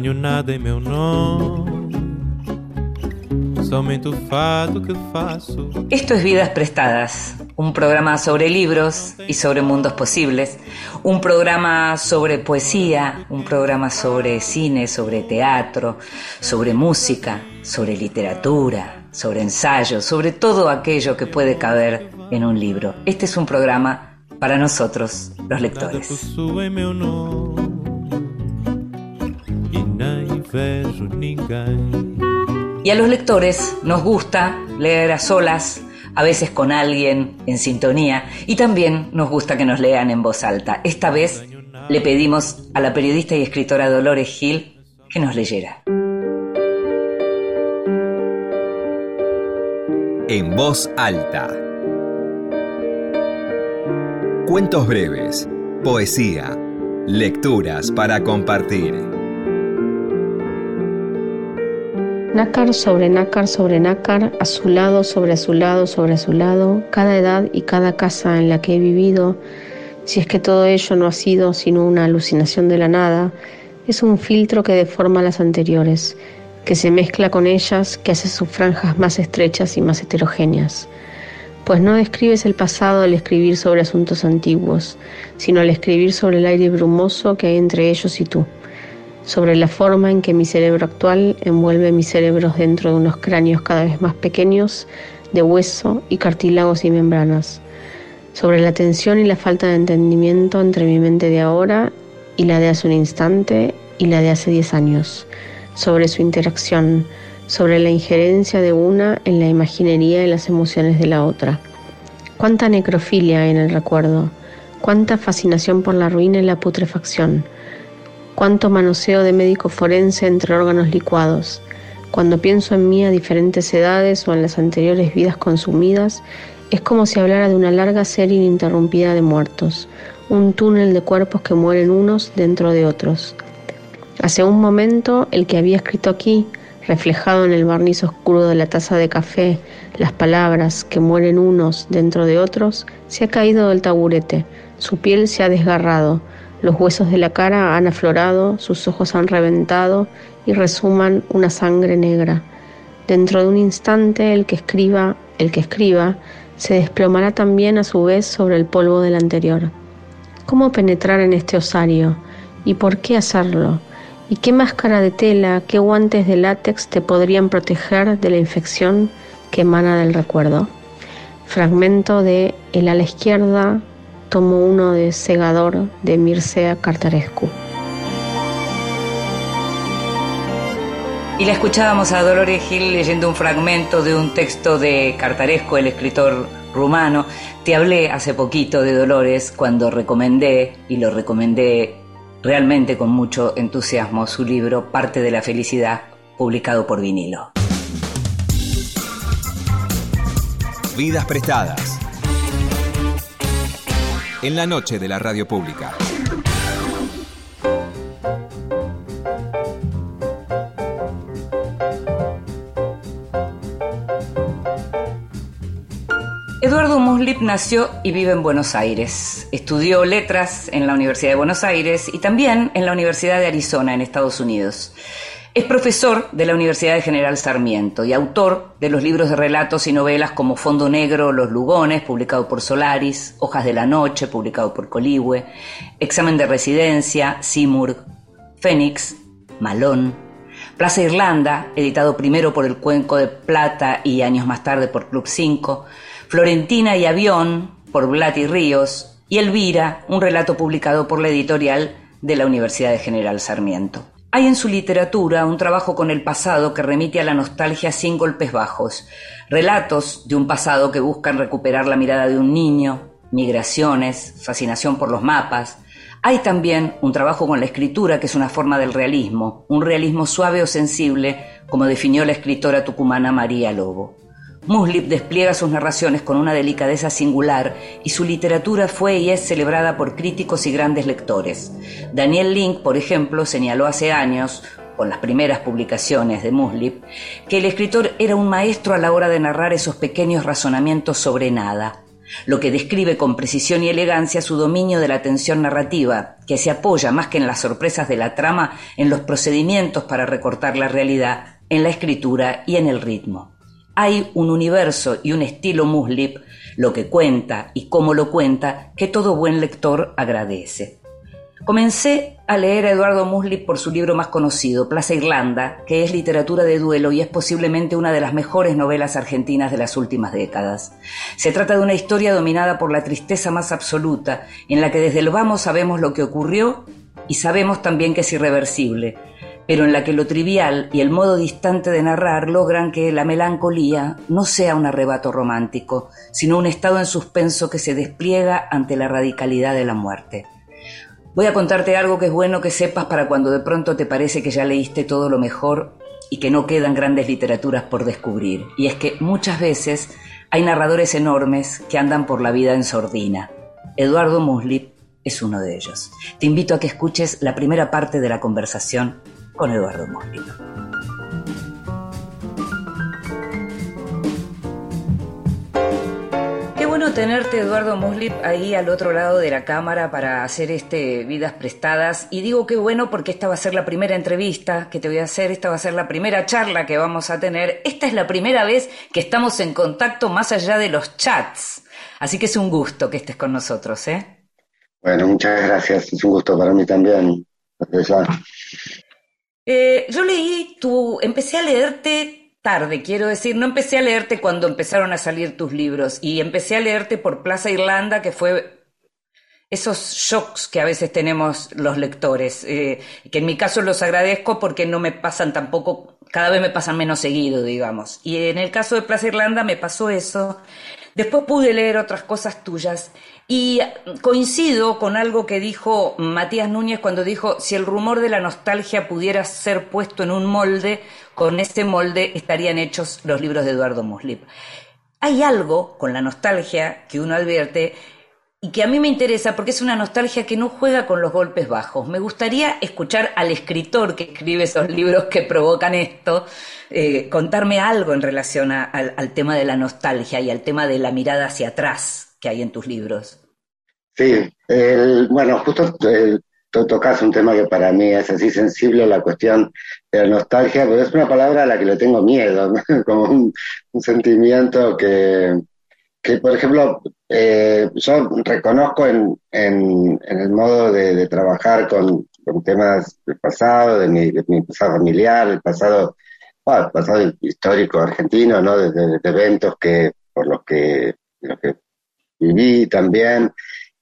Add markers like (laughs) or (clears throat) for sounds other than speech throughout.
Não tenho nada em meu nome, somente o fado que faço. Esto es Vidas Prestadas, un programa sobre libros y sobre mundos posibles, un programa sobre poesía, un programa sobre cine, sobre teatro, sobre música, sobre literatura, sobre ensayo, sobre todo aquello que puede caber en un libro. Este es un programa para nosotros, los lectores. Y a los lectores nos gusta leer a solas, a veces con alguien en sintonía, y también nos gusta que nos lean en voz alta. Esta vez le pedimos a la periodista y escritora Dolores Gil que nos leyera. En voz alta. Cuentos breves, poesía, lecturas para compartir. Nácar sobre nácar sobre nácar, a su lado sobre a su lado sobre a su lado, cada edad y cada casa en la que he vivido, si es que todo ello no ha sido sino una alucinación de la nada, es un filtro que deforma las anteriores, que se mezcla con ellas, que hace sus franjas más estrechas y más heterogéneas. Pues no describes el pasado al escribir sobre asuntos antiguos, sino al escribir sobre el aire brumoso que hay entre ellos y tú sobre la forma en que mi cerebro actual envuelve mis cerebros dentro de unos cráneos cada vez más pequeños de hueso y cartílagos y membranas, sobre la tensión y la falta de entendimiento entre mi mente de ahora y la de hace un instante y la de hace diez años, sobre su interacción, sobre la injerencia de una en la imaginería y las emociones de la otra. Cuánta necrofilia hay en el recuerdo, cuánta fascinación por la ruina y la putrefacción, cuánto manoseo de médico forense entre órganos licuados. Cuando pienso en mí a diferentes edades o en las anteriores vidas consumidas, es como si hablara de una larga serie ininterrumpida de muertos, un túnel de cuerpos que mueren unos dentro de otros. Hace un momento, el que había escrito aquí, reflejado en el barniz oscuro de la taza de café, las palabras que mueren unos dentro de otros, se ha caído del taburete, su piel se ha desgarrado, los huesos de la cara han aflorado, sus ojos han reventado y resuman una sangre negra. Dentro de un instante el que escriba, el que escriba, se desplomará también a su vez sobre el polvo del anterior. ¿Cómo penetrar en este osario? ¿Y por qué hacerlo? ¿Y qué máscara de tela, qué guantes de látex te podrían proteger de la infección que emana del recuerdo? Fragmento de El a la izquierda, tomo uno de Segador de Mircea Cartarescu. Y la escuchábamos a Dolores Gil leyendo un fragmento de un texto de Cartaresco, el escritor rumano. Te hablé hace poquito de Dolores cuando recomendé, y lo recomendé realmente con mucho entusiasmo, su libro Parte de la Felicidad, publicado por vinilo. Vidas prestadas. En la noche de la radio pública. Eduardo Muslip nació y vive en Buenos Aires. Estudió letras en la Universidad de Buenos Aires y también en la Universidad de Arizona, en Estados Unidos. Es profesor de la Universidad de General Sarmiento y autor de los libros de relatos y novelas como Fondo Negro, Los Lugones, publicado por Solaris, Hojas de la Noche, publicado por Coligüe, Examen de Residencia, Simurg, Fénix, Malón, Plaza Irlanda, editado primero por el Cuenco de Plata y años más tarde por Club 5, Florentina y Avión, por Blat y Ríos, y Elvira, un relato publicado por la editorial de la Universidad de General Sarmiento. Hay en su literatura un trabajo con el pasado que remite a la nostalgia sin golpes bajos, relatos de un pasado que buscan recuperar la mirada de un niño, migraciones, fascinación por los mapas. Hay también un trabajo con la escritura que es una forma del realismo, un realismo suave o sensible, como definió la escritora tucumana María Lobo. Muslip despliega sus narraciones con una delicadeza singular y su literatura fue y es celebrada por críticos y grandes lectores. Daniel Link, por ejemplo, señaló hace años, con las primeras publicaciones de Muslip, que el escritor era un maestro a la hora de narrar esos pequeños razonamientos sobre nada. lo que describe con precisión y elegancia su dominio de la tensión narrativa, que se apoya más que en las sorpresas de la trama, en los procedimientos para recortar la realidad, en la escritura y en el ritmo. Hay un universo y un estilo Muslip, lo que cuenta y cómo lo cuenta, que todo buen lector agradece. Comencé a leer a Eduardo Muslip por su libro más conocido, Plaza Irlanda, que es literatura de duelo y es posiblemente una de las mejores novelas argentinas de las últimas décadas. Se trata de una historia dominada por la tristeza más absoluta, en la que desde el vamos sabemos lo que ocurrió y sabemos también que es irreversible, pero en la que lo trivial y el modo distante de narrar logran que la melancolía no sea un arrebato romántico, sino un estado en suspenso que se despliega ante la radicalidad de la muerte. Voy a contarte algo que es bueno que sepas para cuando de pronto te parece que ya leíste todo lo mejor y que no quedan grandes literaturas por descubrir. Y es que muchas veces hay narradores enormes que andan por la vida en sordina. Eduardo Muslip es uno de ellos. Te invito a que escuches la primera parte de la conversación con Eduardo Muslip. bueno tenerte, Eduardo Muslip, ahí al otro lado de la cámara para hacer este Vidas Prestadas. Y digo qué bueno porque esta va a ser la primera entrevista que te voy a hacer, esta va a ser la primera charla que vamos a tener. Esta es la primera vez que estamos en contacto más allá de los chats. Así que es un gusto que estés con nosotros, ¿eh? Bueno, muchas gracias. Es un gusto para mí también. Eh, yo leí tu, empecé a leerte tarde, quiero decir, no empecé a leerte cuando empezaron a salir tus libros y empecé a leerte por Plaza Irlanda, que fue esos shocks que a veces tenemos los lectores, eh, que en mi caso los agradezco porque no me pasan tampoco, cada vez me pasan menos seguido, digamos. Y en el caso de Plaza Irlanda me pasó eso. Después pude leer otras cosas tuyas y coincido con algo que dijo Matías Núñez cuando dijo, si el rumor de la nostalgia pudiera ser puesto en un molde, con ese molde estarían hechos los libros de Eduardo Muslip. Hay algo con la nostalgia que uno advierte y que a mí me interesa porque es una nostalgia que no juega con los golpes bajos. Me gustaría escuchar al escritor que escribe esos libros que provocan esto, eh, contarme algo en relación al tema de la nostalgia y al tema de la mirada hacia atrás que hay en tus libros. Sí, bueno, justo el, tocas un tema que para mí es así sensible, la cuestión de la nostalgia, pero es una palabra a la que le tengo miedo, (laughs) como un, sentimiento que, que, por ejemplo, eh, yo reconozco en, en, el modo de, trabajar con, temas del pasado, de mi, pasado familiar, el pasado, el pasado histórico argentino, ¿no? De, eventos que por los que viví también.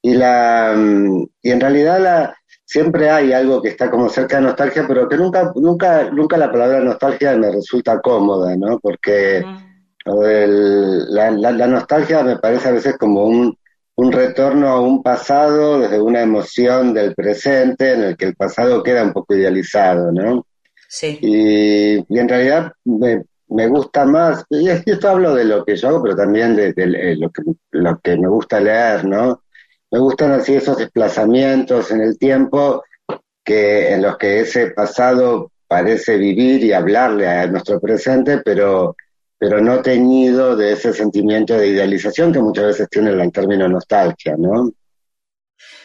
Y, la, mm, y en realidad la, siempre hay algo que está como cerca de nostalgia, pero que nunca, nunca, nunca la palabra nostalgia me resulta cómoda, ¿no? Porque la, la, nostalgia me parece a veces como un, un retorno a un pasado desde una emoción del presente en el que el pasado queda un poco idealizado, ¿no? Sí. Y, y en realidad me, me gusta más, y esto hablo de lo que yo hago, pero también de, eh, lo, que, lo que me gusta leer, ¿no? Me gustan así esos desplazamientos en el tiempo que en los que ese pasado parece vivir y hablarle a nuestro presente, pero, pero no teñido de ese sentimiento de idealización que muchas veces tiene el término nostalgia, ¿no?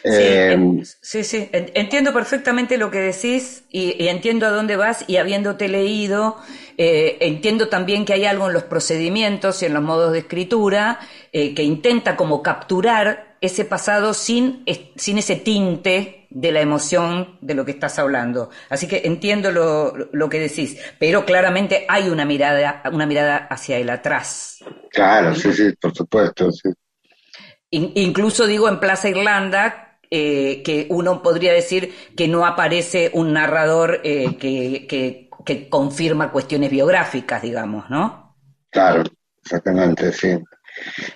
Sí, eh, sí, sí, entiendo perfectamente lo que decís y, entiendo a dónde vas y habiéndote leído, eh, entiendo también que hay algo en los procedimientos y en los modos de escritura eh, que intenta como capturar ese pasado sin, sin ese tinte de la emoción de lo que estás hablando. Así que entiendo lo, lo que decís, pero claramente hay una mirada, una mirada hacia el atrás. Claro, sí, sí, por supuesto, sí. incluso digo en Plaza Irlanda, eh, que uno podría decir que no aparece un narrador eh, que, confirma cuestiones biográficas, digamos, ¿no? Claro, exactamente, sí.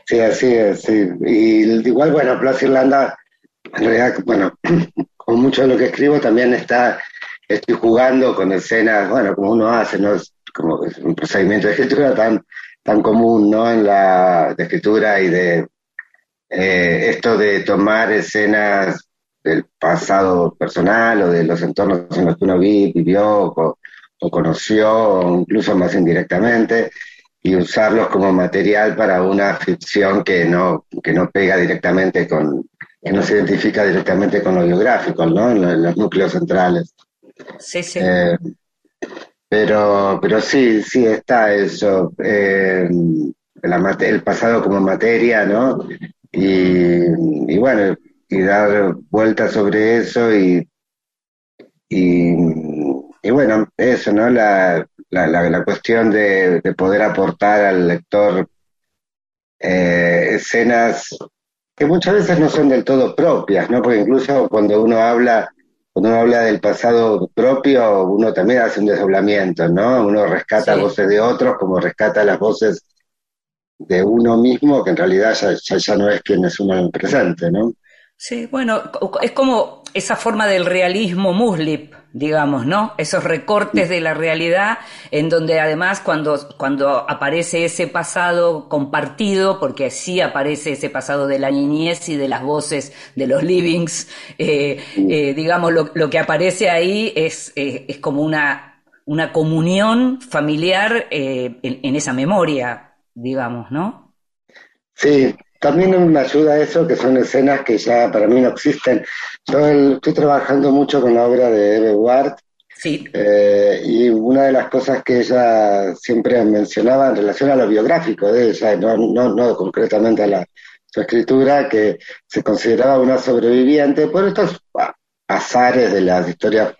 Sí, así es, sí. Y igual, bueno, Plaza Irlanda, en realidad, bueno, (clears throat) con mucho de lo que escribo también está, estoy jugando con escenas, bueno, como uno hace, ¿no? Es como un procedimiento de escritura tan, tan común, ¿no? En la de escritura y de eh, esto de tomar escenas del pasado personal o de los entornos en los que uno vivió o, conoció, incluso más indirectamente, y usarlos como material para una ficción que no, que no pega directamente con, que no se identifica directamente con lo biográfico, ¿no? En, los núcleos centrales. Sí, sí. Eh, pero, pero sí, sí está eso, eh, el pasado como materia, ¿no? Y, y, bueno, y dar vueltas sobre eso y, y, y bueno, eso, ¿no? La, la, la, cuestión de, poder aportar al lector eh, escenas que muchas veces no son del todo propias, ¿no? Porque incluso cuando uno habla, cuando uno habla del pasado propio, uno también hace un desdoblamiento, ¿no? Uno rescata voces de otros como rescata las voces de uno mismo, que en realidad ya, ya, ya no es quien es uno en el presente, ¿no? Sí, bueno, es como esa forma del realismo muslip, digamos, ¿no? Esos recortes de la realidad en donde además cuando, cuando aparece ese pasado compartido, porque sí aparece ese pasado de la niñez y de las voces de los livings, eh, eh, digamos, lo, lo, que aparece ahí es, eh, es como una, una comunión familiar en, en esa memoria, digamos, ¿no? Sí, también me ayuda eso, que son escenas que ya para mí no existen. Yo estoy trabajando mucho con la obra de Eve Ward, sí. Eh, y una de las cosas que ella siempre mencionaba en relación a lo biográfico de ella, no, no, no concretamente a la, su escritura, que se consideraba una sobreviviente por estos azares de las historias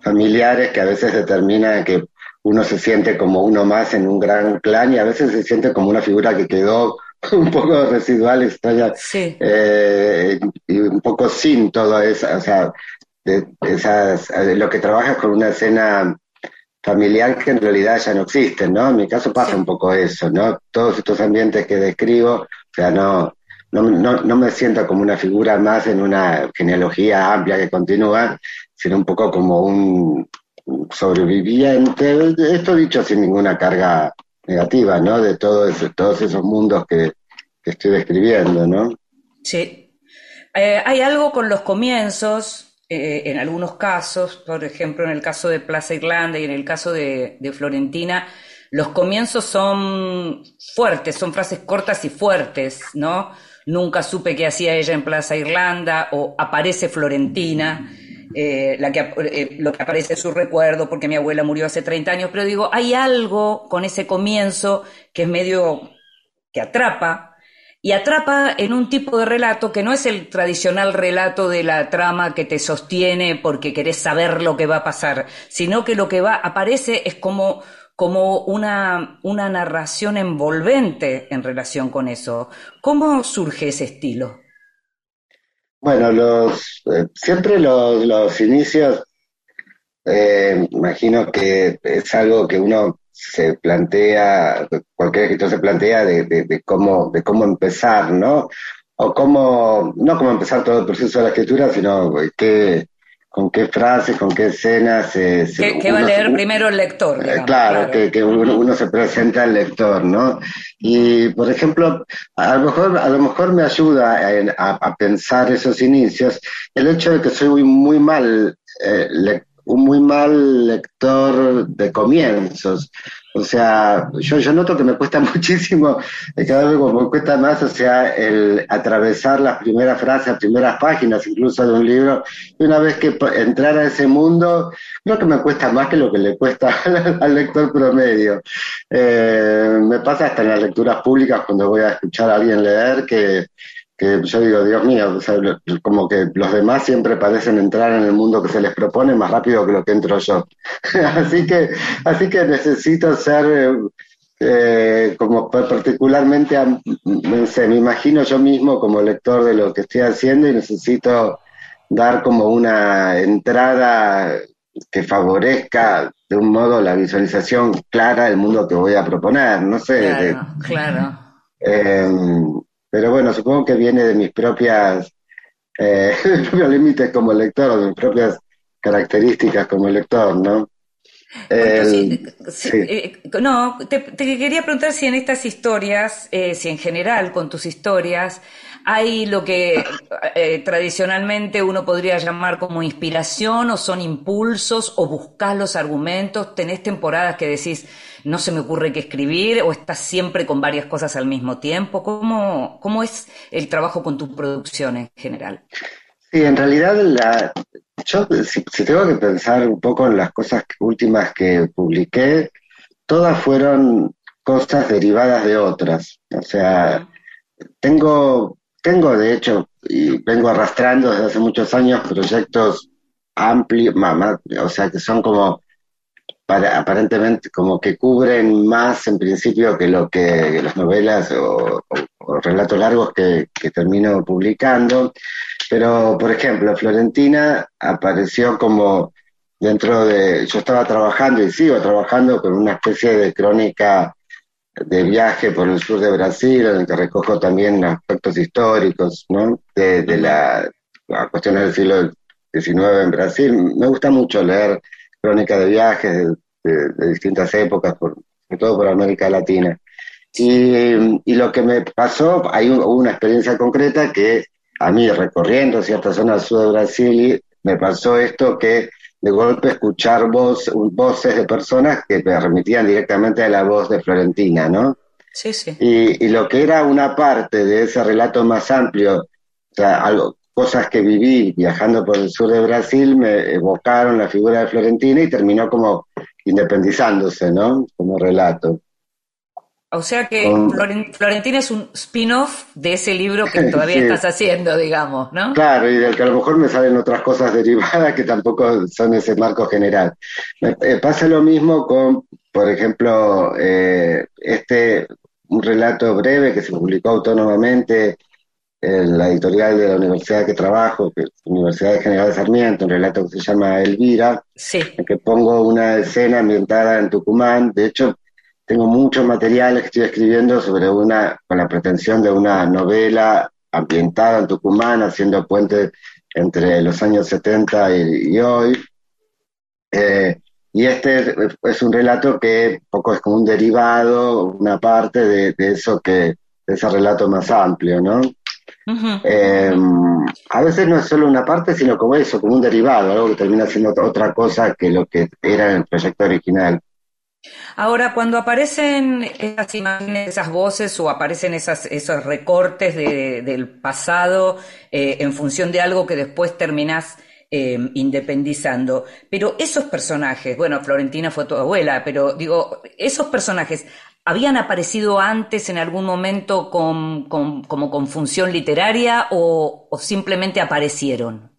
familiares que a veces determinan que uno se siente como uno más en un gran clan y a veces se siente como una figura que quedó (laughs) un poco residual, extraña, eh, y un poco sin todo eso, o sea, de esas, lo que trabajas con una escena familiar que en realidad ya no existen, ¿no? En mi caso pasa un poco eso, ¿no? Todos estos ambientes que describo, o sea, no, no, no, no me siento como una figura más en una genealogía amplia que continúa, sino un poco como un sobreviviente, esto dicho sin ninguna carga negativa, ¿no? De todo todos esos mundos que, estoy describiendo, ¿no? Sí. Eh, hay algo con los comienzos, eh, en algunos casos, por ejemplo, en el caso de Plaza Irlanda y en el caso de, de Florentina, los comienzos son fuertes, son frases cortas y fuertes, ¿no? Nunca supe qué hacía ella en Plaza Irlanda o aparece Florentina. Eh, la que, eh, lo que aparece en su recuerdo, porque mi abuela murió hace 30 años, pero digo, hay algo con ese comienzo que es medio que atrapa, y atrapa en un tipo de relato que no es el tradicional relato de la trama que te sostiene porque querés saber lo que va a pasar, sino que lo que va, aparece es como, como una, una narración envolvente en relación con eso. ¿Cómo surge ese estilo? Bueno, los, eh, siempre los, los inicios, eh, imagino que es algo que uno se plantea, cualquier escritor se plantea de, de, cómo, de cómo empezar, ¿no? O cómo, no cómo empezar todo el proceso de la escritura, sino qué, con qué frases, con qué escenas. se ¿Qué, va a leer primero el lector? Eh, claro, que, uno, se presenta al lector, ¿no? Y, por ejemplo, a lo mejor, a lo mejor me ayuda a, pensar esos inicios el hecho de que soy muy mal eh, lector un muy mal lector de comienzos. O sea, yo, noto que me cuesta (laughs) muchísimo, cada vez me cuesta más, o sea, el atravesar las primeras frases, las primeras páginas incluso de un libro, y una vez que entrar a ese mundo, creo que me cuesta más que lo que le cuesta (laughs) al, lector promedio. Eh, me pasa hasta en las lecturas públicas cuando voy a escuchar a alguien leer que que yo digo, Dios mío, como que los demás siempre parecen entrar en el mundo que se les propone más rápido que lo que entro yo. (laughs) así que, así que necesito ser eh, como particularmente, no sé, me imagino yo mismo como lector de lo que estoy haciendo y necesito dar como una entrada que favorezca de un modo la visualización clara del mundo que voy a proponer, no sé. Claro, claro. Em, pero bueno, supongo que viene de mis propias, eh, (laughs) propios límites como lector, de mis propias características como lector, ¿no? Eh, no, te, quería preguntar si en estas historias, eh, si en general con tus historias, hay lo que eh, tradicionalmente uno podría llamar como inspiración o son impulsos o buscas los argumentos, tenés temporadas que decís, no se me ocurre qué escribir o estás siempre con varias cosas al mismo tiempo. ¿Cómo, cómo es el trabajo con tu producción en general? Sí, en realidad la, yo, si, tengo que pensar un poco en las cosas últimas que publiqué, todas fueron cosas derivadas de otras. O sea, tengo, tengo de hecho, y vengo arrastrando desde hace muchos años proyectos amplios, o sea, que son como aparentemente como que cubren más en principio que lo que, las novelas o, relatos largos que, que, termino publicando. Pero, por ejemplo, Florentina apareció como dentro de, yo estaba trabajando y sigo trabajando con una especie de crónica de viaje por el sur de Brasil, en el que recojo también aspectos históricos, ¿no? De, la, la cuestiones del siglo XIX en Brasil. Me gusta mucho leer crónicas de viajes de, distintas épocas, por, sobre todo por América Latina. Y, y, lo que me pasó, hay una experiencia concreta que a mí recorriendo ciertas zonas sur de Brasil, me pasó esto que de golpe escuchar voz, voces de personas que me remitían directamente a la voz de Florentina, ¿no? Sí, sí. Y, y lo que era una parte de ese relato más amplio, o sea, algo, cosas que viví viajando por el sur de Brasil me evocaron la figura de Florentina y terminó como independizándose, ¿no? Como relato. O sea que Florentina es un spin-off de ese libro que (laughs) todavía estás haciendo, digamos, ¿no? Claro, y del que a lo mejor me salen otras cosas derivadas que tampoco son ese marco general. Me, eh, pasa lo mismo con, por ejemplo, eh, este, un relato breve que se publicó autónomamente en la editorial de la universidad que trabajo, que es Universidad de General de Sarmiento, un relato que se llama Elvira, sí. en que pongo una escena ambientada en Tucumán. De hecho, tengo muchos materiales que estoy escribiendo sobre una, con la pretensión de una novela ambientada en Tucumán, haciendo puentes entre los años 70 y, hoy. Eh, y este es, un relato que poco es como un derivado, una parte de, eso que, de ese relato más amplio, ¿no? Eh, a veces no es solo una parte, sino como eso, como un derivado, algo que termina siendo otra cosa que lo que era el proyecto original. Ahora, cuando aparecen esas imágenes, esas voces o aparecen esas, esos recortes del pasado eh, en función de algo que después terminás eh, independizando, pero esos personajes, bueno, Florentina fue tu abuela, pero digo, esos personajes, ¿habían aparecido antes en algún momento con, como con función literaria o simplemente aparecieron?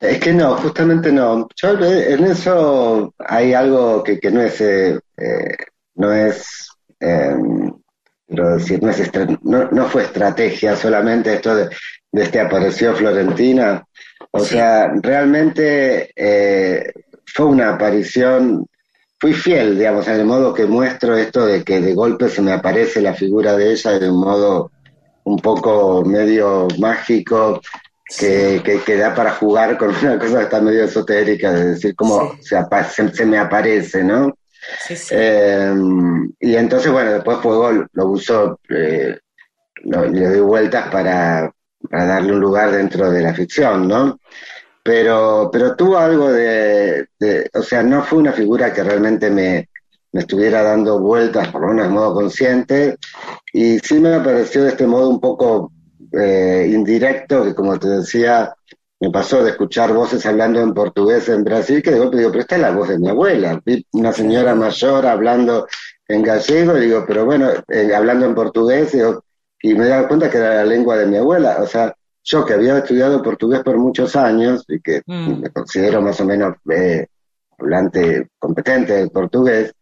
Es que no, justamente no. Yo en eso hay algo que, que no es, eh, no es, eh, decir, no, es no, no, fue estrategia solamente esto de, de este apareció Florentina. O sea, realmente eh, fue una aparición, fui fiel, digamos, en el modo que muestro esto de que de golpe se me aparece la figura de ella de un modo un poco medio mágico, que, que, da para jugar con una cosa que está medio esotérica, de decir cómo se, me aparece, ¿no? Eh, y entonces, bueno, después Fuego lo uso, eh, le doy vueltas para, para, darle un lugar dentro de la ficción, ¿no? Pero, pero tuvo algo de, o sea, no fue una figura que realmente me, me estuviera dando vueltas, por lo menos de modo consciente, y sí me apareció de este modo un poco eh, indirecto que, como te decía, me pasó de escuchar voces hablando en portugués en Brasil, que de golpe digo, pero esta es la voz de mi abuela. Vi una señora mayor hablando en gallego, y digo, pero bueno, eh, hablando en portugués, y me daba cuenta que era la lengua de mi abuela. O sea, yo que había estudiado portugués por muchos años y que mm. me considero más o menos eh, hablante competente del portugués,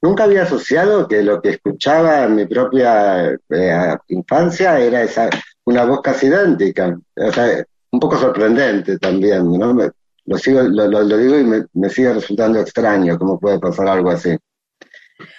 nunca había asociado que lo que escuchaba en mi propia infancia era esa una voz casi idéntica. O sea, un poco sorprendente también, ¿no? lo, sigo, lo, digo y me, sigue resultando extraño cómo puede pasar algo así.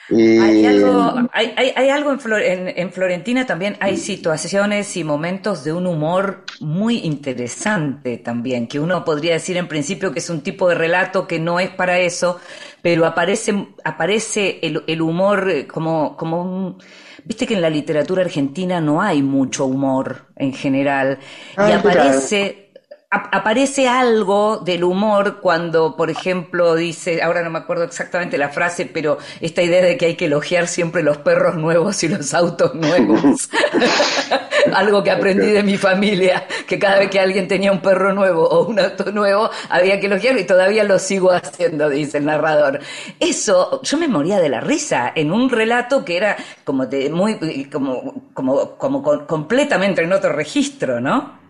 Hay algo, hay, algo en, Florentina también, hay situaciones y momentos de un humor muy interesante también, que uno podría decir en principio que es un tipo de relato que no es para eso, pero aparece, aparece el, humor como, como un... Viste que en la literatura argentina no hay mucho humor en general, y ah, aparece aparece algo del humor cuando, por ejemplo, dice, ahora no me acuerdo exactamente la frase, pero esta idea de que hay que elogiar siempre los perros nuevos y los autos nuevos. (laughs) algo que aprendí de mi familia, que cada vez que alguien tenía un perro nuevo o un auto nuevo, había que elogiarlo y todavía lo sigo haciendo, dice el narrador. Eso, yo me moría de la risa en un relato que era como de muy, como, como, como completamente en otro registro, ¿no?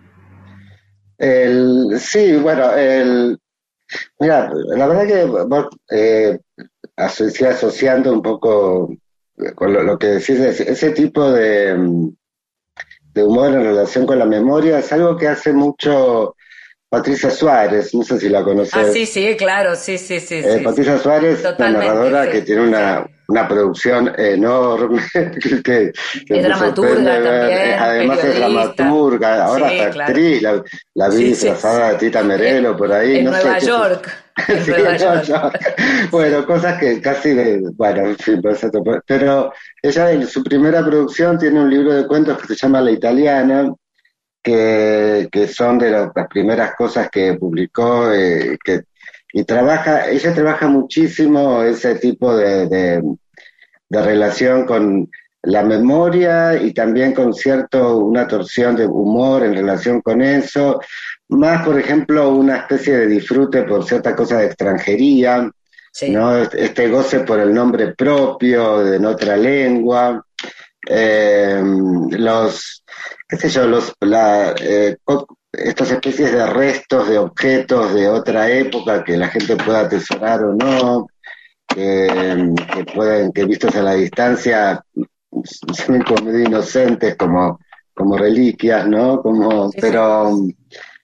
El, sí, bueno, el, mira, la verdad que eh, asociando un poco con lo, que decís, ese tipo de, de humor en relación con la memoria es algo que hace mucho Patricia Suárez, no sé si la conoces. Ah, sí, sí, claro, sí, sí, sí. Eh, Patricia Suárez, una narradora que tiene una, una producción enorme. (laughs) que, es dramaturga también. Eh, además es dramaturga, ahora es actriz, la, la vi disfrazada de Tita Merelo por ahí. En Nueva York. (laughs) En Nueva York. (laughs) bueno, cosas que casi de, bueno, en fin, pero ella en su primera producción tiene un libro de cuentos que se llama La Italiana, que, son de las, primeras cosas que publicó, eh, que, y trabaja, ella trabaja muchísimo ese tipo de, de, relación con la memoria y también con cierto, una torsión de humor en relación con eso, más por ejemplo una especie de disfrute por cierta cosa de extranjería, ¿no? este goce por el nombre propio de en otra lengua, eh, los qué sé yo, los, la, eh, estas especies de restos de objetos de otra época que la gente pueda atesorar o no, que, pueden, que vistos a la distancia, son (laughs) como medio inocentes, como, como reliquias, ¿no? Como, pero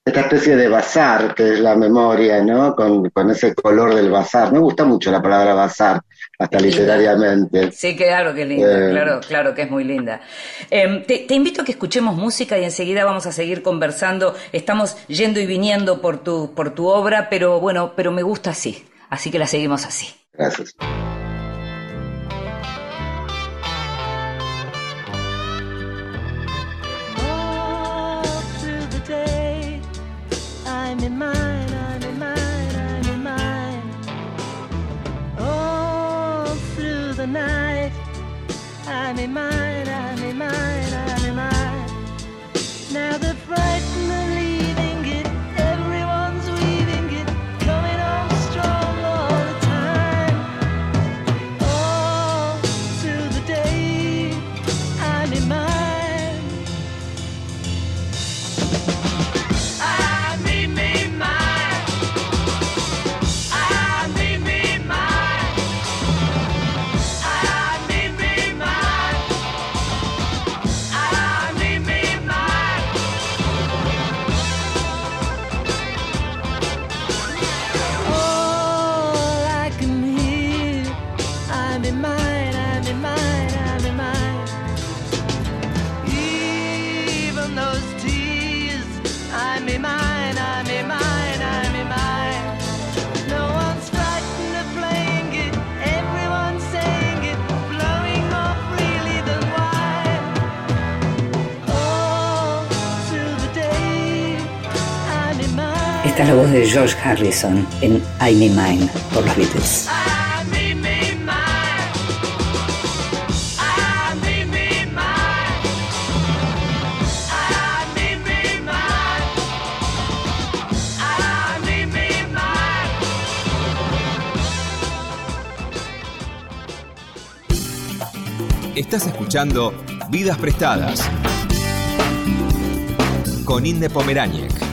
esta especie de bazar que es la memoria, ¿no? Con, con ese color del bazar. Me gusta mucho la palabra bazar, hasta literariamente. Sí, claro que linda, eh, claro, claro que es muy linda. Em, te, invito a que escuchemos música y enseguida vamos a seguir conversando. Estamos yendo y viniendo por tu, por tu obra, pero bueno, pero me gusta así, así que la seguimos así. Gracias. Esta es la voz de George Harrison en I'm in Mine por los Beatles. I me. I me. I me. I me. Estás escuchando Vidas Prestadas con Inde Pomeráñez.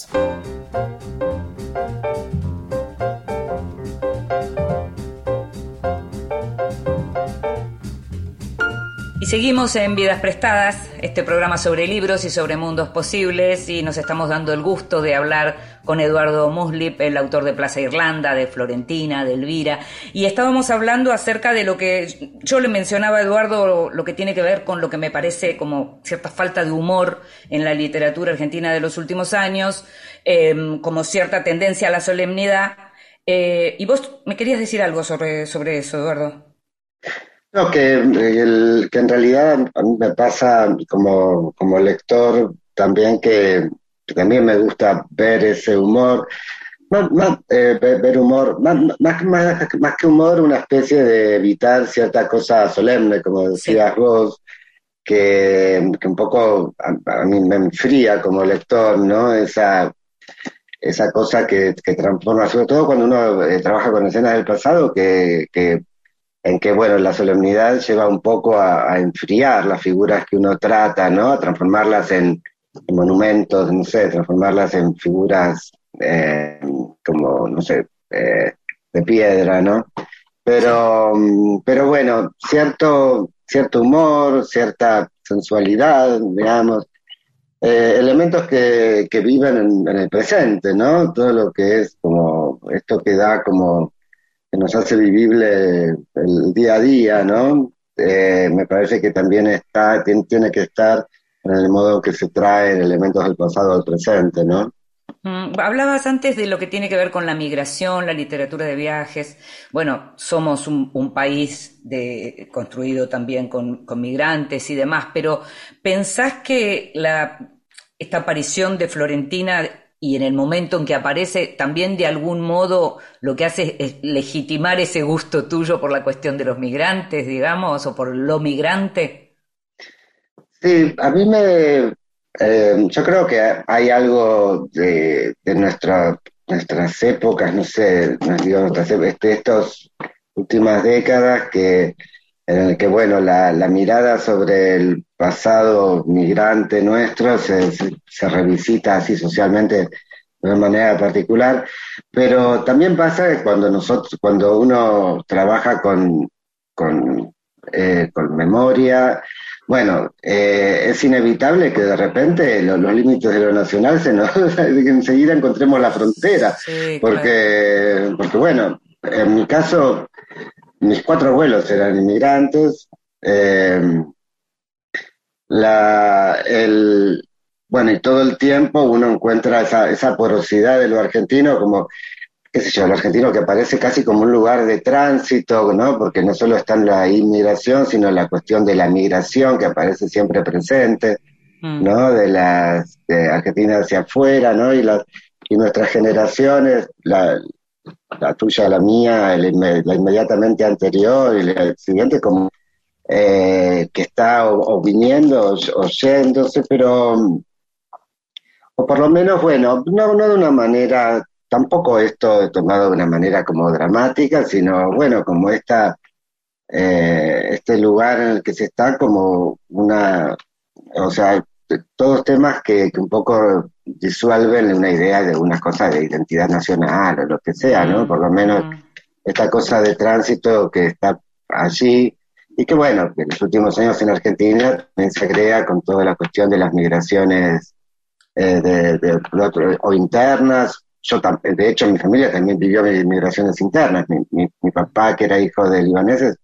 Seguimos en Vidas Prestadas, este programa sobre libros y sobre mundos posibles, y nos estamos dando el gusto de hablar con Eduardo Muslip, el autor de Plaza Irlanda, de Florentina, de Elvira, y estábamos hablando acerca de lo que yo le mencionaba a Eduardo, lo que tiene que ver con lo que me parece como cierta falta de humor en la literatura argentina de los últimos años, eh, como cierta tendencia a la solemnidad. Eh, y vos me querías decir algo sobre, sobre eso, Eduardo. No, que, el- que en realidad a mí me pasa como, como lector también que, que también me gusta ver ese humor, más, más, eh, ver, humor, más, más, más, que humor, una especie de evitar cierta cosa solemne, como decías vos, que, que un poco a, a mí me enfría como lector, ¿no? Esa, esa cosa que, que transforma, sobre todo cuando uno eh, trabaja con escenas del pasado, que, que en que, bueno, la solemnidad lleva un poco a, enfriar las figuras que uno trata, ¿no? A transformarlas en, en monumentos, no sé, transformarlas en figuras eh, como, no sé, eh, de piedra, ¿no? Pero, pero bueno, cierto, cierto humor, cierta sensualidad, digamos, eh, elementos que, que viven en, en el presente, ¿no? Todo lo que es como esto que da como que nos hace vivible el día a día, ¿no? Eh, me parece que también está, tiene, que estar en el modo que se traen elementos del pasado al presente, ¿no? Mm, Hablabas antes de lo que tiene que ver con la migración, la literatura de viajes. Bueno, somos un, país construido también con, con migrantes y demás, pero ¿pensás que la, esta aparición de Florentina y en el momento en que aparece, también de algún modo lo que hace es legitimar ese gusto tuyo por la cuestión de los migrantes, digamos, o por lo migrante? Sí, a mí me... eh, yo creo que hay algo de, de nuestra, nuestras épocas, no sé, de estas últimas décadas que en el que, bueno, la, la mirada sobre el pasado migrante nuestro se, se, se revisita así socialmente de una manera particular, pero también pasa que cuando nosotros, cuando uno trabaja con, con, eh, con memoria, bueno, eh, es inevitable que de repente lo- los límites de lo nacional se nos, (laughs) enseguida encontremos la frontera, Sí, claro. porque, porque bueno, en mi caso, mis cuatro abuelos eran inmigrantes, eh, la, el, bueno, y todo el tiempo uno encuentra esa, esa porosidad de lo argentino como, qué sé yo, lo argentino que parece casi como un lugar de tránsito, ¿no? Porque no solo está en la inmigración, sino la cuestión de la migración que aparece siempre presente, Mm. ¿no? De las de Argentina hacia afuera, ¿no? Y, las, y nuestras generaciones, la, la tuya, la mía, la inmediatamente anterior y la siguiente, como eh, que está o, o viniendo o, pero, o por lo menos, bueno, no, no de una manera, tampoco esto tomado de una manera como dramática, sino, bueno, como esta, eh, este lugar en el que se está como una, o sea, todos temas que un poco disuelven una idea de una cosa de identidad nacional o lo que sea, ¿no? Por lo menos esta cosa de tránsito que está allí y que bueno, que en los últimos años en Argentina también se agrega con toda la cuestión de las migraciones eh, de, de- de otro- o internas. Yo de hecho mi familia también vivió mi- migraciones internas. Mi, mi- mi papá, que era hijo de libaneses,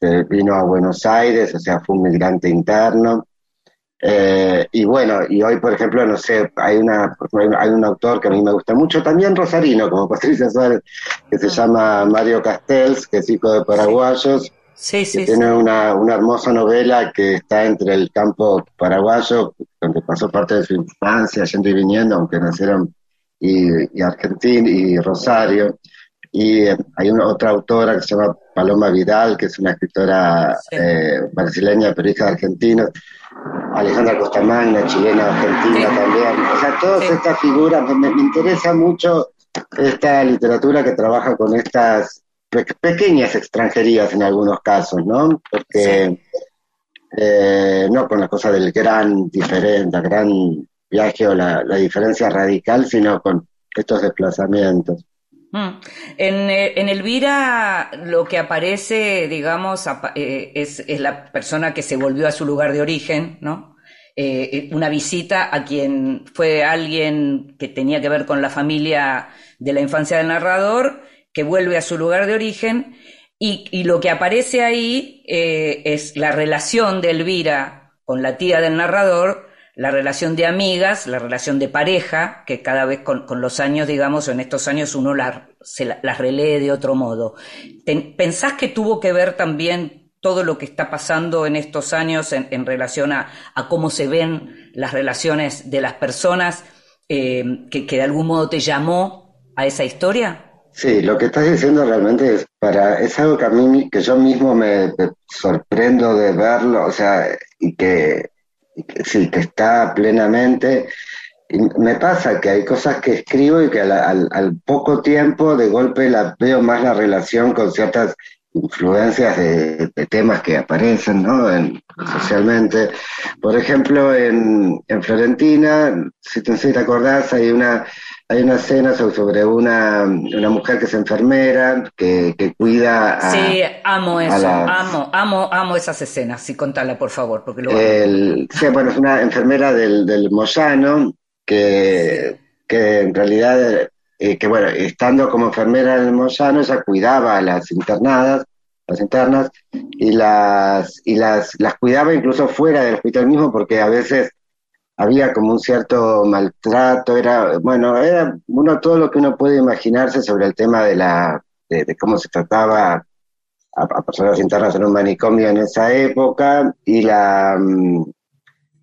se vino a Buenos Aires, o sea, fue un migrante interno. Eh, y bueno, y hoy, por ejemplo, no sé, hay una hay un autor que a mí me gusta mucho, también rosarino, como (laughs) Patricia Suárez, que se llama Mario Castells, que es hijo de paraguayos, Sí, que sí, sí. tiene una, una hermosa novela que está entre el campo paraguayo, donde pasó parte de su infancia, yendo y viniendo, aunque nacieron, y, y Argentina y Rosario. Y eh, hay una otra autora que se llama Paloma Vidal, que es una escritora Sí. eh, brasileña, pero hija de argentinos. Alejandra Costamagna, chilena, argentina Sí. también. O sea, todas Sí. estas figuras, me, me interesa mucho esta literatura que trabaja con estas pe- pequeñas extranjerías en algunos casos, ¿no? Porque eh, no con la cosa del gran diferente, gran viaje o la, la diferencia radical, sino con estos desplazamientos. Mm. En, eh, en Elvira lo que aparece, digamos, eh, es, la persona que se volvió a su lugar de origen, ¿no? Eh, una visita a quien fue alguien que tenía que ver con la familia de la infancia del narrador, que vuelve a su lugar de origen, y, lo que aparece ahí es la relación de Elvira con la tía del narrador, la relación de amigas, la relación de pareja, que cada vez con, los años, digamos, en estos años uno la- se la- las relee de otro modo. ¿Pensás que tuvo que ver también todo lo que está pasando en estos años en, relación a, cómo se ven las relaciones de las personas, eh, que, que de algún modo te llamó a esa historia? Sí, lo que estás diciendo realmente es para es algo que a que yo mismo me, me sorprendo de verlo, o sea, y que sí, que está plenamente. Y me pasa que hay cosas que escribo y que al, al- al poco tiempo de golpe la veo más la relación con ciertas influencias de, de temas que aparecen, ¿no? En- socialmente. Por ejemplo, en, en Florentina, si te, si te acordás, hay una hay una escena sobre, una, una mujer que es enfermera, que, que cuida a, Sí, amo eso, las- amo, amo, amo esas escenas. Sí, contala, por favor, porque lo el, sí, bueno, es una enfermera del, del Moyano, que, que en realidad, eh, que bueno, estando como enfermera en el Moyano, ella cuidaba a las internadas, las internas, y las, y las, las cuidaba incluso fuera del hospital mismo, porque a veces había como un cierto maltrato, era, bueno, era uno todo lo que uno puede imaginarse sobre el tema de la, de, de cómo se trataba a, personas internas en un manicomio en esa época y la, mm,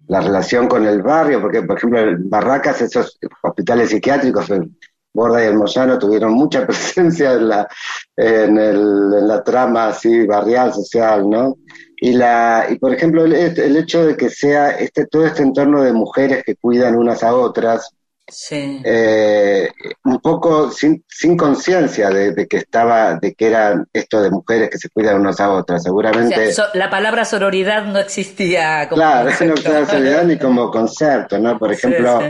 la relación con el barrio, porque por ejemplo en Barracas, esos hospitales psiquiátricos, el Borda y el Moyano tuvieron mucha (laughs) presencia en la, en el, en la trama así barrial, social, ¿no? Y, la, y por ejemplo, el, el hecho de que sea este, todo este entorno de mujeres que cuidan unas a otras, Sí. eh, un poco sin, sin conciencia de, de que estaba, de que era esto de mujeres que se cuidan unas a otras, O seguramente. sea, so- la palabra sororidad no existía como Claro, (laughs) no concepto. queda solidaridad ni como concepto, ¿no? Por Sí, ejemplo, sí.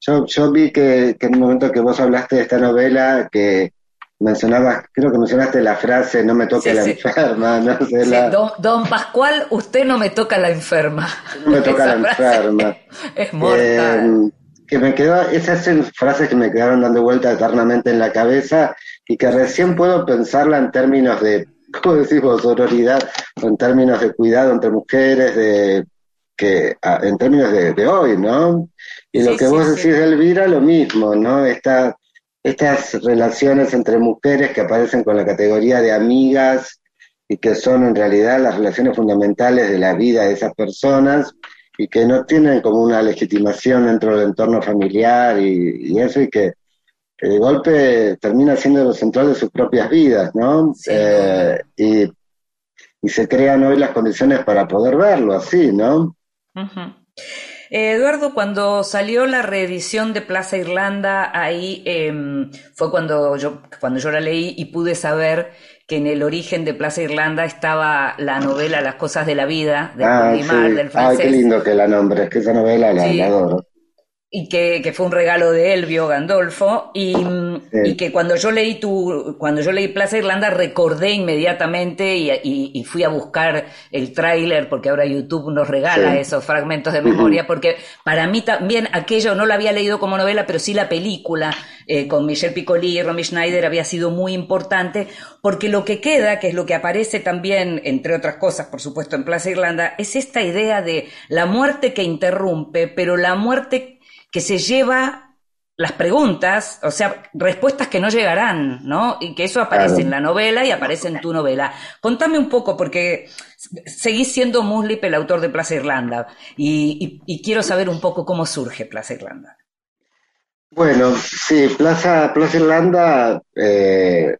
Yo, yo vi que, que en un momento que vos hablaste de esta novela, que mencionabas, creo que mencionaste la frase, no me toque Sí, la sí. enferma, no sé, Sí, la- don, don Pascual, usted no me toca la enferma. no me toca la enferma. (laughs) Es mortal. Eh, que me quedó, esas son frases que me quedaron dando vuelta eternamente en la cabeza y que recién puedo pensarla en términos de, (laughs) ¿cómo decís vos, sororidad? En términos de cuidado entre mujeres, de que ah, en términos de, de hoy, ¿no? Y lo que vos decís de Elvira, lo mismo, ¿no? Esta, estas relaciones entre mujeres que aparecen con la categoría de amigas y que son en realidad las relaciones fundamentales de la vida de esas personas y que no tienen como una legitimación dentro del entorno familiar y, y eso y que, de golpe termina siendo lo central de sus propias vidas, ¿no? Sin Eh, y, y se crean hoy las condiciones para poder verlo así, ¿no? Ujú. Eh, Eduardo, cuando salió la reedición de Plaza Irlanda, ahí em, fue cuando yo, cuando yo la leí y pude saber que en el origen de Plaza Irlanda estaba la novela Las cosas de la vida, de Ah, sí. del Ay, francés. qué lindo que la nombres, que esa novela la, Sí. la adoro. Y que, que fue un regalo de Elvio Gandolfo y, Sí. y que cuando yo leí tu cuando yo leí Plaza Irlanda recordé inmediatamente y, y- y fui a buscar el tráiler porque ahora YouTube nos regala Sí. esos fragmentos de memoria porque para mí también aquello no lo había leído como novela pero sí la película eh, con Michelle Piccoli y Romy Schneider había sido muy importante porque lo que queda que es lo que aparece también entre otras cosas por supuesto en Plaza Irlanda es esta idea de la muerte que interrumpe pero la muerte que se lleva las preguntas, o sea, respuestas que no llegarán, ¿no? Y que eso aparece Claro. en la novela y aparece en tu novela. Contame un poco, porque seguís siendo Muslip el autor de Plaza Irlanda, y, y- y quiero saber un poco cómo surge Plaza Irlanda. Bueno, sí, Plaza, Plaza Irlanda, eh,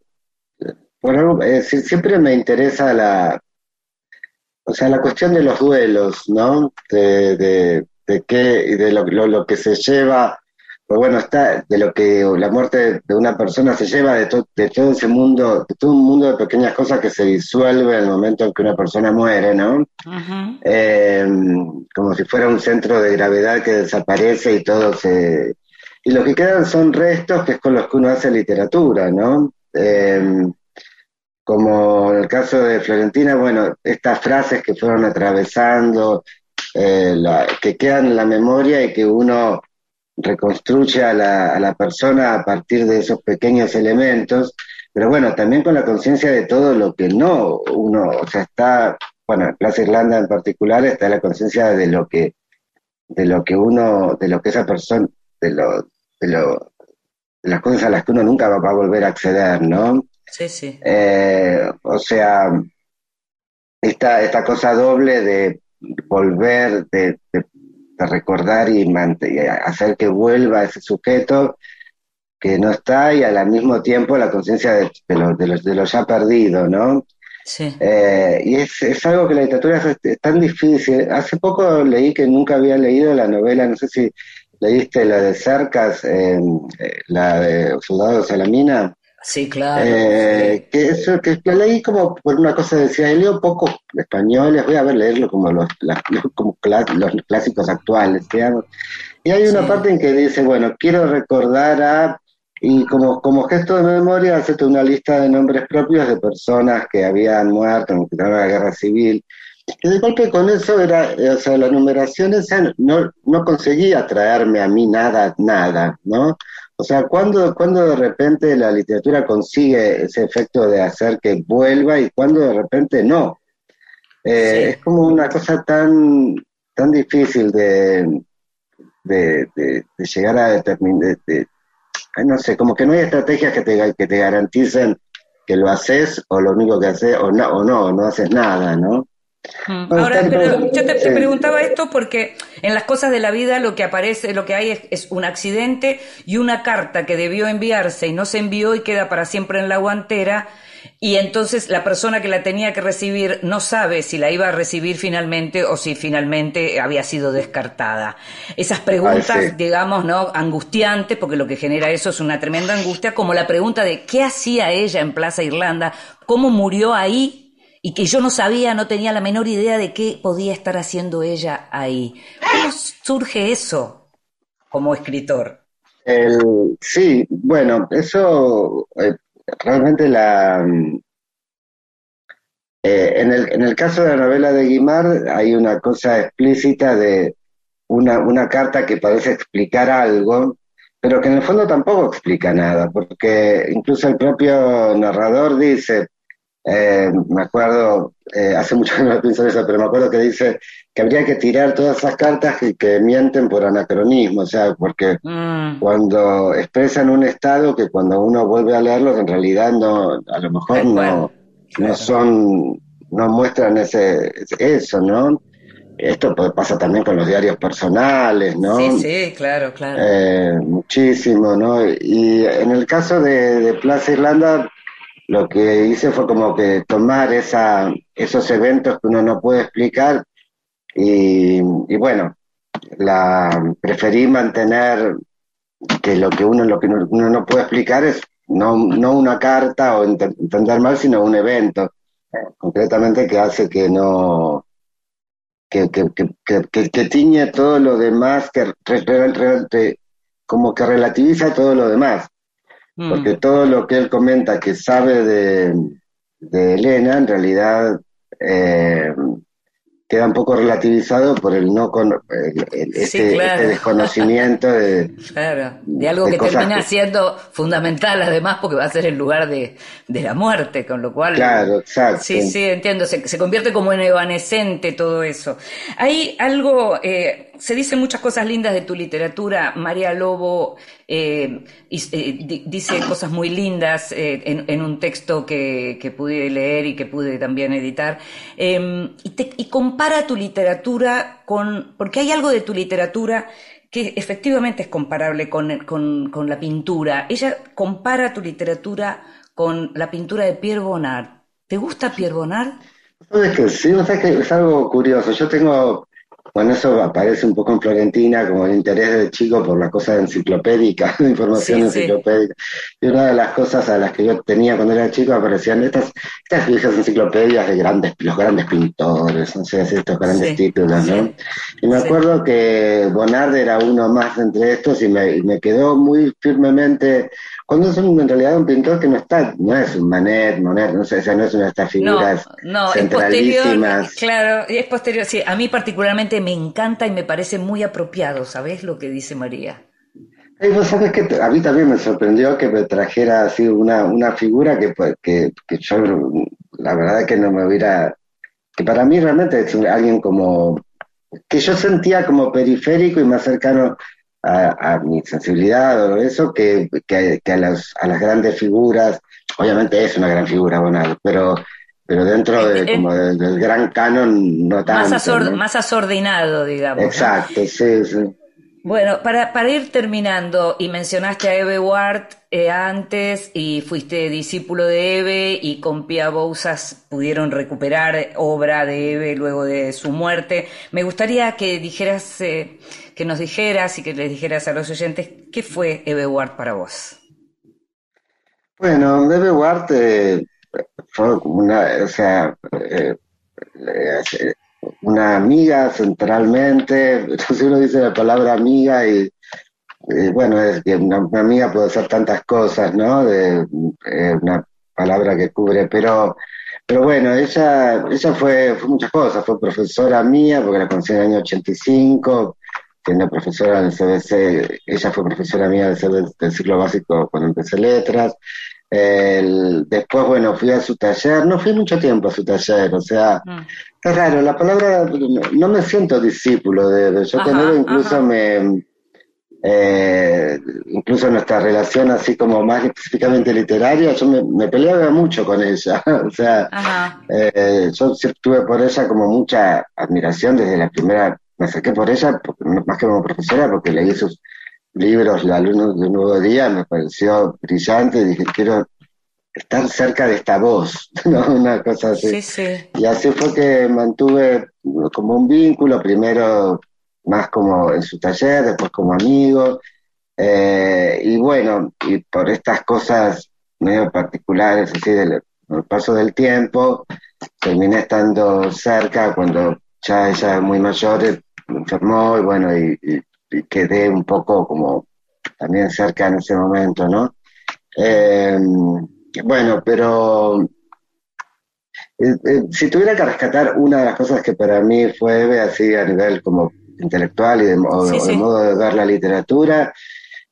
bueno, eh, siempre me interesa la, o sea, la cuestión de los duelos, ¿no? De, de, de qué, y de lo, lo, lo que se lleva, pues bueno, está, de lo que la muerte de una persona se lleva de, to- de todo ese mundo, de todo un mundo de pequeñas cosas que se disuelve en el momento en que una persona muere, ¿no? Eh, como si fuera un centro de gravedad que desaparece y todo se... y lo que quedan son restos que es con los que uno hace literatura, ¿no? Eh, como en el caso de Florentina, bueno, estas frases que fueron atravesando, eh, la- que quedan en la memoria y que uno reconstruye a la, a la persona a partir de esos pequeños elementos, pero bueno, también con la conciencia de todo lo que no uno, o sea, está, bueno, en Plaza Irlanda en particular está la conciencia de lo que, de lo que uno, de lo que esa persona, de lo, de lo, de las cosas a las que uno nunca va, va a volver a acceder, ¿no? Sí, sí. Eh, o sea, esta, esta cosa doble de volver, de, de- de recordar y, hacer que vuelva ese sujeto que no está y al mismo tiempo la conciencia de, de lo, de, lo, de lo ya perdido, ¿no? Sí. Eh, y es, es algo que la literatura es, es tan difícil. Hace poco leí que nunca había leído la novela, no sé si leíste la de Cercas, eh, la de Soldado de Salamina. Sí, claro. Eh, que eso que la leí como por una cosa decía, leo pocos españoles, voy a ver leerlo como los, la- como clá- los clásicos actuales, digamos. Y hay una Sí. parte en que dice, bueno, quiero recordar a, y como, como gesto de memoria, hacete una lista de nombres propios de personas que habían muerto en la guerra civil. Y de golpe con eso era, o sea, la numeración esa no, no conseguía traerme a mí nada, nada, ¿no? O sea, cuando, cuando de repente la literatura consigue ese efecto de hacer que vuelva y cuando de repente no. Eh, Sí. Es como una cosa tan, tan difícil de, de, de- de llegar a determinar, de- no sé, como que no hay estrategias que te, que te garanticen que lo haces o lo único que haces o no, o no, no haces nada, ¿no? Mm. Bueno, Ahora, pero yo te, preguntaba esto porque en las cosas de la vida lo que aparece, lo que hay es, es un accidente y una carta que debió enviarse y no se envió y queda para siempre en la guantera. Y entonces la persona que la tenía que recibir no sabe si la iba a recibir finalmente o si finalmente había sido descartada. Esas preguntas, Ay, sí. digamos, ¿no? Angustiantes, porque lo que genera eso es una tremenda angustia, como la pregunta de qué hacía ella en Plaza Irlanda, cómo murió ahí y que yo no sabía, no tenía la menor idea de qué podía estar haciendo ella ahí. ¿Cómo surge eso como escritor? Sí, bueno, eso eh, realmente la... mm, eh, en el, en el caso de la novela de Guimard hay una cosa explícita de una, una carta que parece explicar algo, pero que en el fondo tampoco explica nada, porque incluso el propio narrador dice, eh, me acuerdo, eh, hace mucho que no pienso en eso, pero me acuerdo que dice que habría que tirar todas esas cartas que, que mienten por anacronismo, o sea, porque Mm, cuando expresan un estado que cuando uno vuelve a leerlos en realidad no, a lo mejor no, claro. no son, no muestran ese, eso, ¿no? Esto pasa también con los diarios personales, ¿no? Sí, sí, claro, claro. Eh, muchísimo, ¿no? Y en el caso de, de Plaza Irlanda, lo que hice fue como que tomar esa, esos eventos que uno no puede explicar y, y bueno, la preferí mantener que lo que uno lo que no- uno no puede explicar es no, no una carta o ent- entender mal, sino un evento concretamente que hace que no que, que, que, que, tiñe todo lo demás, que como que relativiza todo lo demás, Mm, porque todo lo que él comenta que sabe de, de Elena, en realidad eh, queda un poco relativizado por el no con, el- el- Sí, este, claro. este desconocimiento de, (laughs) Claro, de algo de que termina que- siendo fundamental además porque va a ser el lugar de, de la muerte, con lo cual... Claro, exacto. Sí, sí, entiendo, se, se convierte como en evanescente todo eso. Hay algo, eh, se dicen muchas cosas lindas de tu literatura, María Lobo eh, eh, di- dice cosas muy lindas eh, en, un texto que, pude leer y que pude también editar, eh, y, compara tu literatura con, porque hay algo de tu literatura que efectivamente es comparable con, con, la pintura. Ella compara tu literatura con la pintura de Pierre Bonnard. ¿Te gusta Pierre Bonnard? ¿Sabes que Sí, ¿sabes que es algo curioso. Yo tengo bueno, eso aparece un poco en Florentina como el interés de chico por la cosa enciclopédica, (laughs) de información Sí, sí. enciclopédica. Y una de las cosas a las que yo tenía cuando era chico aparecían estas, estas viejas enciclopedias de grandes, los grandes pintores, no sé, estos grandes Sí, títulos, ¿no? Y me acuerdo que Bonnard era uno más entre estos y me, y me quedó muy firmemente, cuando es un- en realidad un pintor que no está, no es un Manet, Monet, no sé, o sea, no es una de estas No, figuras no, es posterior, centralísimas. claro, es posterior, sí, a mí particularmente me encanta y me parece muy apropiado, ¿sabés lo que dice María? Y vos sabés que a mí también me sorprendió que me trajera así una, una figura que, pues, que, que yo, la verdad que no me hubiera, que para mí realmente es alguien como, que yo sentía como periférico y más cercano a, a mi sensibilidad o eso que, que, que a, las, a las grandes figuras, obviamente es una gran figura, Bonal, pero, pero dentro de, Eh, como del, del gran canon no tanto. Más, asor- ¿no? más asordinado, digamos. ¿no? Exacto, sí, sí. Bueno, para, para ir terminando, y mencionaste a Eve Ward eh, antes, y fuiste discípulo de Eve, y con Pia Bousas pudieron recuperar obra de Eve luego de su muerte. Me gustaría que dijeras, eh, que nos dijeras y que les dijeras a los oyentes, ¿qué fue Eve Ward para vos? Bueno, Bebe Ward eh, fue una, o sea, eh, eh, una amiga centralmente, (laughs) si uno dice la palabra amiga y, bueno, es que una, amiga puede ser tantas cosas, ¿no? De, una palabra que cubre, pero, pero bueno, ella, ella fue muchas cosas, fue profesora mía, porque la conocí en el año 85, siendo profesora del CBC, ella fue profesora mía del, CBC del ciclo básico cuando empecé letras. El- después, bueno, fui a su taller, no fui mucho tiempo a su taller, o sea, Mm. es raro, la palabra, no, me siento discípulo de, de- yo Ajá, con él incluso ajá. me, eh, incluso nuestra relación así como más específicamente literaria, yo me, me peleaba mucho con ella, (laughs) o sea, eh, yo tuve por ella como mucha admiración desde la primera, me acerqué por ella, porque- más que como profesora, porque leí sus libros, La luz de un nuevo día, me pareció brillante y dije, quiero estar cerca de esta voz, (laughs) ¿no? Una cosa Sí, así. sí. Y así fue que mantuve como un vínculo, primero más como en su taller, después como amigo, eh, y bueno, y por estas cosas medio particulares, así del el paso del tiempo, terminé estando cerca cuando ya ella muy mayor eh, enfermó y bueno, y, y- y quedé un poco como también cerca en ese momento, ¿no? Eh, bueno, pero eh, eh, si tuviera que rescatar una de las cosas que para mí fue Eve, así a nivel como intelectual y de, Sí, o de modo de ver la literatura,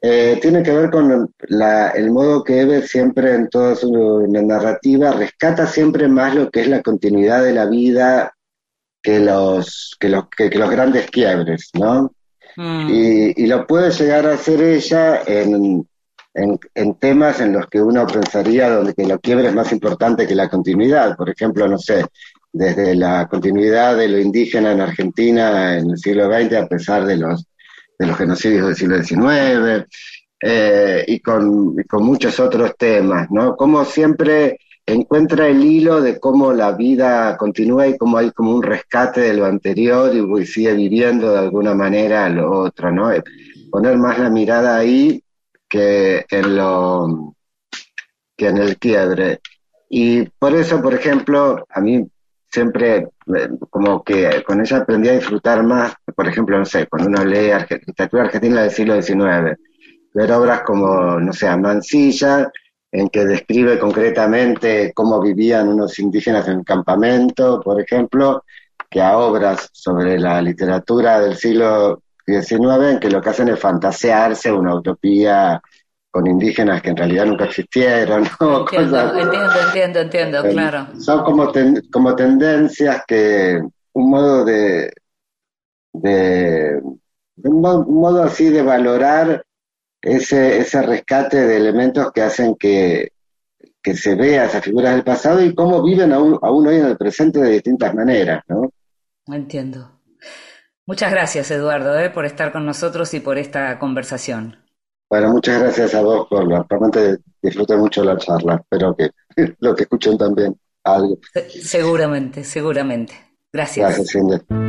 eh, tiene que ver con la- el modo que Eve siempre en toda su narrativa rescata siempre más lo que es la continuidad de la vida que los, que los, que, que los grandes quiebres, ¿no? Mm. Y, y lo puede llegar a hacer ella en, en, en temas en los que uno pensaría donde que lo quiebre es más importante que la continuidad. Por ejemplo, no sé, desde la continuidad de lo indígena en Argentina en el siglo XX a pesar de los, de los genocidios del siglo XIX, eh, y, con, y con muchos otros temas, ¿no? Como siempre encuentra el hilo de cómo la vida continúa y cómo hay como un rescate de lo anterior y, sigue viviendo de alguna manera lo otro, ¿no? Eh, Poner más la mirada ahí que en lo que en el quiebre. Y por eso, por ejemplo, a mí siempre eh, como que con ella aprendí a disfrutar más, por ejemplo, no sé, cuando uno lee literatura argentina del siglo XIX, ver obras como, no sé, Mansilla, en que describe concretamente cómo vivían unos indígenas en el campamento, por ejemplo, que a obras sobre la literatura del siglo XIX, en que lo que hacen es fantasearse una utopía con indígenas que en realidad nunca existieron, ¿no? Entiendo, (laughs) Cosas- entiendo, entiendo, entiendo, eh, claro. Son como, ten- como tendencias que, un modo de, de, un modo así de valorar ese, ese rescate de elementos que hacen que, que se vea esas figuras del pasado y cómo viven aún, aún hoy en el presente de distintas maneras, ¿no? Entiendo. Muchas gracias, Eduardo, eh, por estar con nosotros y por esta conversación. Bueno, muchas gracias a vos por la, realmente disfruté mucho la charla, espero que (laughs) lo que escuchen también algo. Se- seguramente, seguramente. Gracias. Gracias, Cindy.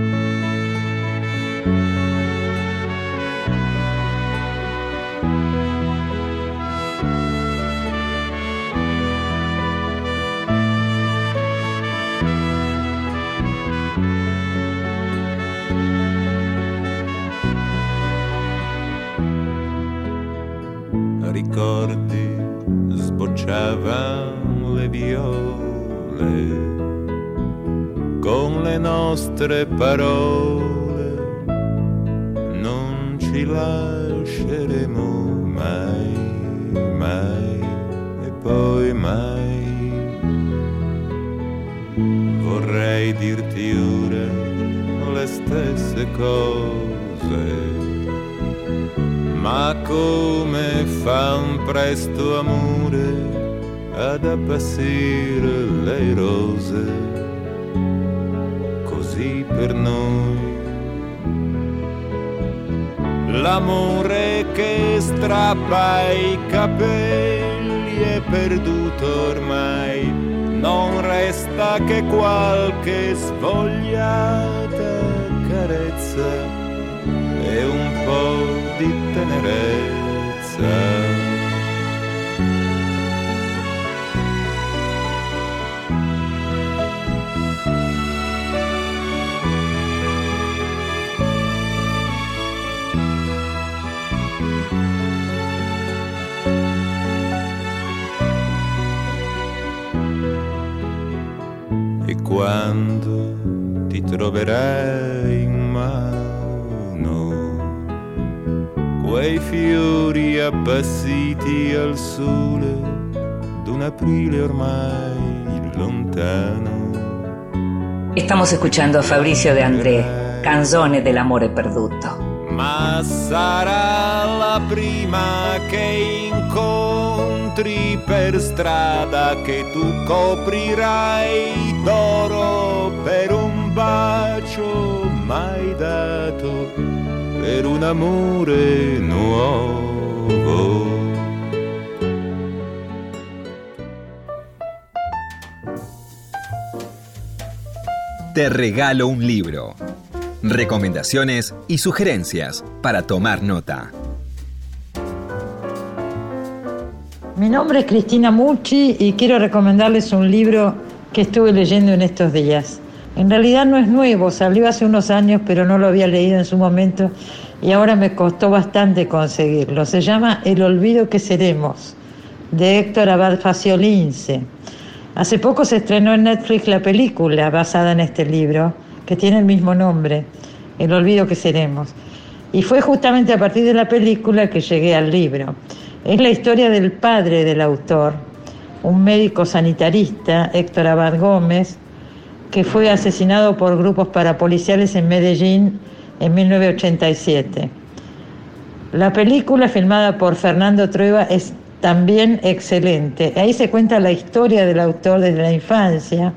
Sbocciavano le viole. Con le nostre parole non ci lasceremo mai, mai e poi mai. Vorrei dirti ora le stesse cose ma come fan presto amore ad appassire le rose, così per noi. L'amore che strappa i capelli è perduto ormai, non resta che qualche svogliata carezza e un po' di tenerezza. Quando ti troverai in mano quei fiori appassiti al sole d'un aprile ormai lontano. Estamos escuchando a Fabricio de André, Canzone del amore perduto. Ma sarà la prima che incontri per strada che tu coprirai d'oro per un bacio mai dato, per un amore nuovo. Te regalo un libro. Recomendaciones y sugerencias para tomar nota. Mi nombre es Cristina Mucci y quiero recomendarles un libro que estuve leyendo en estos días. En realidad no es nuevo, salió hace unos años, pero no lo había leído en su momento y ahora me costó bastante conseguirlo. Se llama El olvido que seremos, de Héctor Abad Faciolince. Hace poco se estrenó en Netflix la película basada en este libro, que tiene el mismo nombre, El olvido que seremos. Y fue justamente a partir de la película que llegué al libro. Es la historia del padre del autor, un médico sanitarista, Héctor Abad Gómez, que fue asesinado por grupos parapoliciales en Medellín en 1987. La película filmada por Fernando Trueba es también excelente. Ahí se cuenta la historia del autor desde la infancia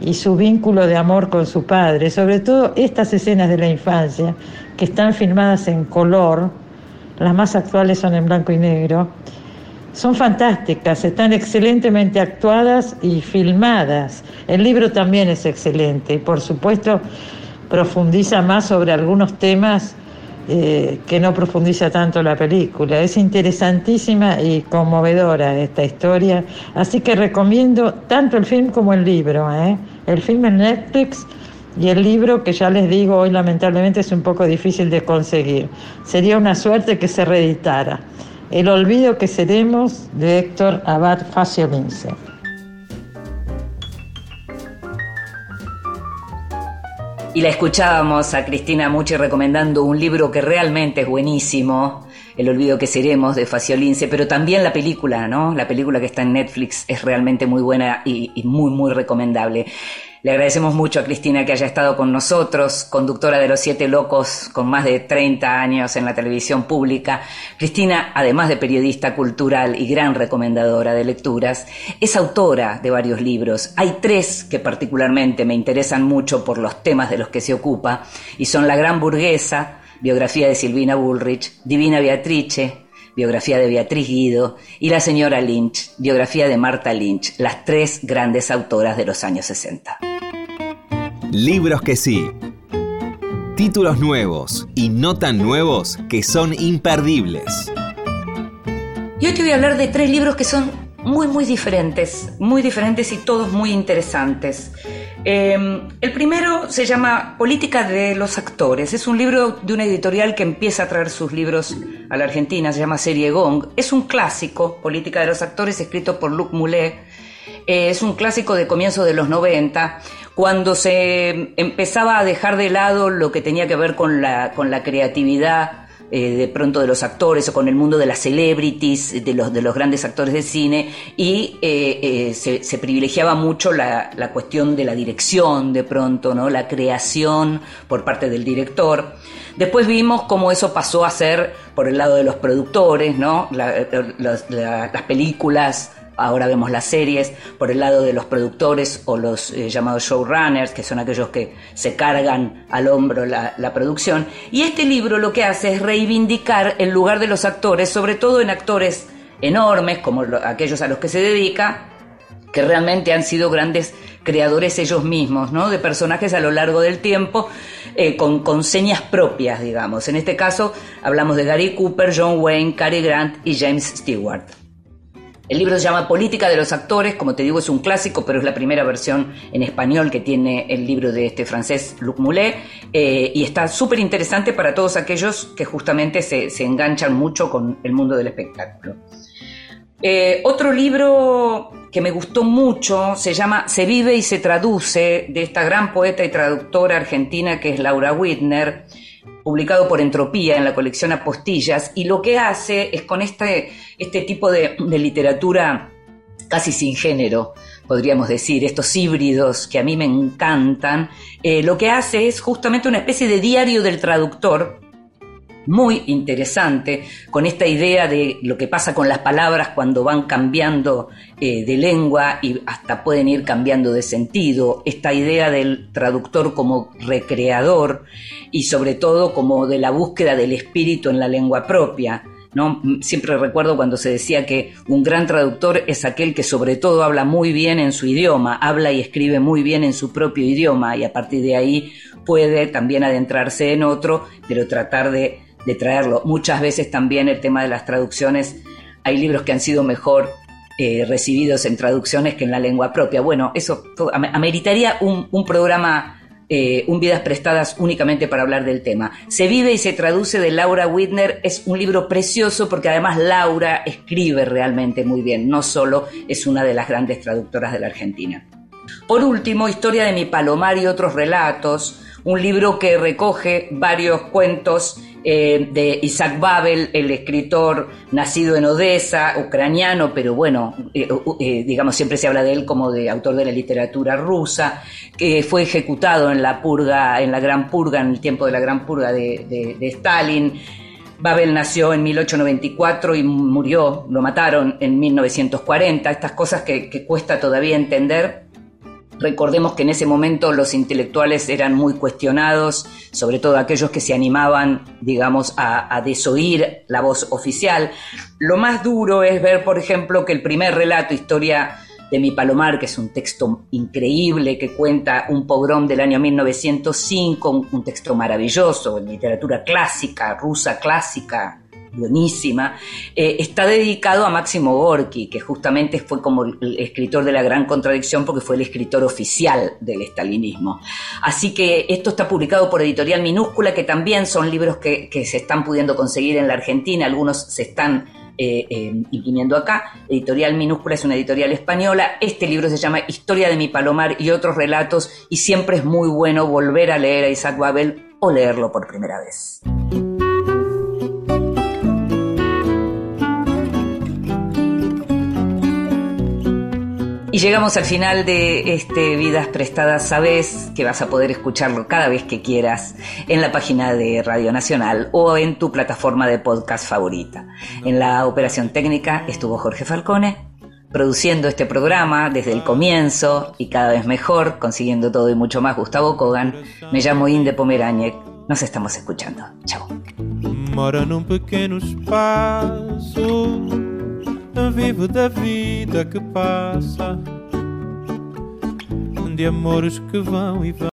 y su vínculo de amor con su padre, sobre todo estas escenas de la infancia que están filmadas en color, las más actuales son en blanco y negro, son fantásticas, están excelentemente actuadas y filmadas. El libro también es excelente y por supuesto profundiza más sobre algunos temas eh, que no profundiza tanto la película. Es interesantísima y conmovedora esta historia, así que recomiendo tanto el film como el libro. ¿eh? El film en Netflix y el libro que ya les digo hoy lamentablemente es un poco difícil de conseguir. Sería una suerte que se reeditara. El olvido que seremos de Héctor Abad Faciolince. Y la escuchábamos a Cristina Mucci recomendando un libro que realmente es buenísimo, El olvido que seremos de Faciolince, pero también la película, ¿no? La película que está en Netflix es realmente muy buena y, y muy, muy recomendable. Le agradecemos mucho a Cristina que haya estado con nosotros, conductora de Los Siete Locos con más de 30 años en la televisión pública. Cristina, además de periodista cultural y gran recomendadora de lecturas, es autora de varios libros. Hay tres que particularmente me interesan mucho por los temas de los que se ocupa y son La Gran Burguesa, biografía de Silvina Bullrich, Divina Beatrice, biografía de Beatriz Guido, y La señora Lynch, biografía de Marta Lynch, las tres grandes autoras de los años 60. Libros que sí. Títulos nuevos y no tan nuevos que son imperdibles. Y hoy te voy a hablar de tres libros que son muy, muy diferentes, muy diferentes y todos muy interesantes. Eh, el primero se llama Política de los Actores. Es un libro de una editorial que empieza a traer sus libros a la Argentina, se llama Serie Gong. Es un clásico, Política de los Actores, escrito por Luc Moulet. Eh, es un clásico de comienzos de los 90, cuando se empezaba a dejar de lado lo que tenía que ver con la, con la creatividad eh, de pronto de los actores o con el mundo de las celebrities, de los, de los grandes actores de cine, y eh, eh, se, privilegiaba mucho la, la, cuestión de la dirección de pronto, ¿no? la creación por parte del director. Después vimos cómo eso pasó a ser por el lado de los productores, ¿no? La, la, las películas ahora vemos las series, por el lado de los productores o los eh, llamados showrunners, que son aquellos que se cargan al hombro la, producción. Y este libro lo que hace es reivindicar el lugar de los actores, sobre todo en actores enormes, como lo, aquellos a los que se dedica, que realmente han sido grandes creadores ellos mismos, ¿no? De personajes a lo largo del tiempo, eh, con, con, señas propias, digamos. En este caso hablamos de Gary Cooper, John Wayne, Cary Grant y James Stewart. El libro se llama Política de los Actores, como te digo es un clásico, pero es la primera versión en español que tiene el libro de este francés Luc Moulet, eh, y está súper interesante para todos aquellos que justamente se, enganchan mucho con el mundo del espectáculo. Eh, otro libro que me gustó mucho se llama Se vive y se traduce, de esta gran poeta y traductora argentina que es Laura Whitner publicado por Entropía en la colección Apostillas, y lo que hace es con este, este tipo de, literatura casi sin género, podríamos decir, estos híbridos que a mí me encantan, eh, lo que hace es justamente una especie de diario del traductor, muy interesante, con esta idea de lo que pasa con las palabras cuando van cambiando eh, de lengua y hasta pueden ir cambiando de sentido, esta idea del traductor como recreador y sobre todo como de la búsqueda del espíritu en la lengua propia. ¿No? Siempre recuerdo cuando se decía que un gran traductor es aquel que sobre todo habla muy bien en su idioma, habla y escribe muy bien en su propio idioma y a partir de ahí puede también adentrarse en otro, pero tratar de de traerlo. Muchas veces también el tema de las traducciones, hay libros que han sido mejor eh, recibidos en traducciones que en la lengua propia. Bueno, eso todo, ameritaría un, un programa, eh, un Vidas Prestadas únicamente para hablar del tema. Se vive y se traduce de Laura Whitner, es un libro precioso porque además Laura escribe realmente muy bien, no solo es una de las grandes traductoras de la Argentina. Por último, Historia de mi Palomar y otros relatos, un libro que recoge varios cuentos eh, de Isaac Babel, el escritor nacido en Odessa, ucraniano, pero bueno, eh, eh, digamos, siempre se habla de él como de autor de la literatura rusa, que fue ejecutado en la purga, en la gran purga, en el tiempo de la gran purga de, Stalin. Babel nació en 1894 y murió, lo mataron en 1940, estas cosas que cuesta todavía entender Recordemos que en ese momento los intelectuales eran muy cuestionados, sobre todo aquellos que se animaban, digamos, a, desoír la voz oficial. Lo más duro es ver, por ejemplo, que el primer relato, Historia de mi Palomar, que es un texto increíble que cuenta un pogrom del año 1905, un, un texto maravilloso, en literatura clásica, rusa clásica, buenísima, eh, está dedicado a Máximo Gorki, que justamente fue como el escritor de la gran contradicción porque fue el escritor oficial del estalinismo. Así que esto está publicado por Editorial Minúscula, que también son libros que, se están pudiendo conseguir en la Argentina, algunos se están eh, eh, imprimiendo acá. Editorial Minúscula es una editorial española. Este libro se llama Historia de mi Palomar y otros relatos y siempre es muy bueno volver a leer a Isaac Babel o leerlo por primera vez. Y llegamos al final de este Vidas Prestadas Sabes, que vas a poder escucharlo cada vez que quieras en la página de Radio Nacional o en tu plataforma de podcast favorita. En la operación técnica estuvo Jorge Falcone, produciendo este programa desde el comienzo y cada vez mejor, consiguiendo todo y mucho más Gustavo Kogan. Me llamo Inde Pomeráñez. Nos estamos escuchando. Chao. Vivo da vida que passa, de amores que vão e vão.